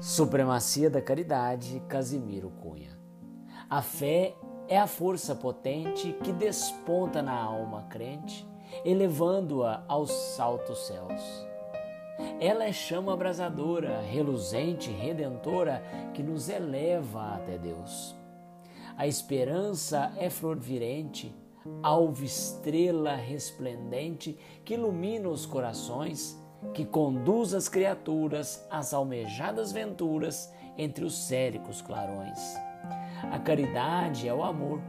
Supremacia da Caridade, Casimiro Cunha. A fé é a força potente que desponta na alma crente, elevando-a aos altos céus. Ela é chama abrasadora, reluzente, redentora, que nos eleva até Deus. A esperança é flor virente, alva estrela resplendente que ilumina os corações que conduz as criaturas às almejadas venturas entre os séricos clarões. A caridade é o amor,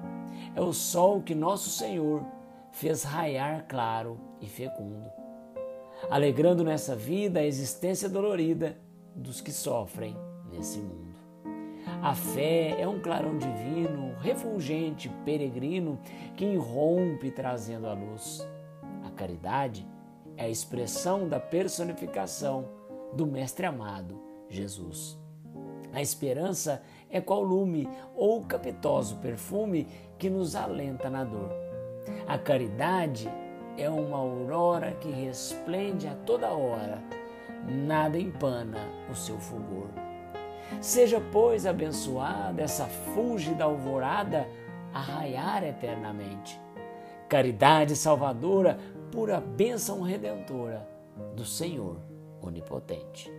é o sol que nosso Senhor fez raiar claro e fecundo, alegrando nessa vida a existência dolorida dos que sofrem nesse mundo. A fé é um clarão divino, refulgente, peregrino, que irrompe trazendo a luz. A caridade é é a expressão da personificação do Mestre amado, Jesus. A esperança é qual lume ou capitoso perfume que nos alenta na dor. A caridade é uma aurora que resplende a toda hora, nada empana o seu fulgor. Seja, pois, abençoada essa fúlgida alvorada a raiar eternamente. Caridade salvadora pura bênção redentora do Senhor Onipotente.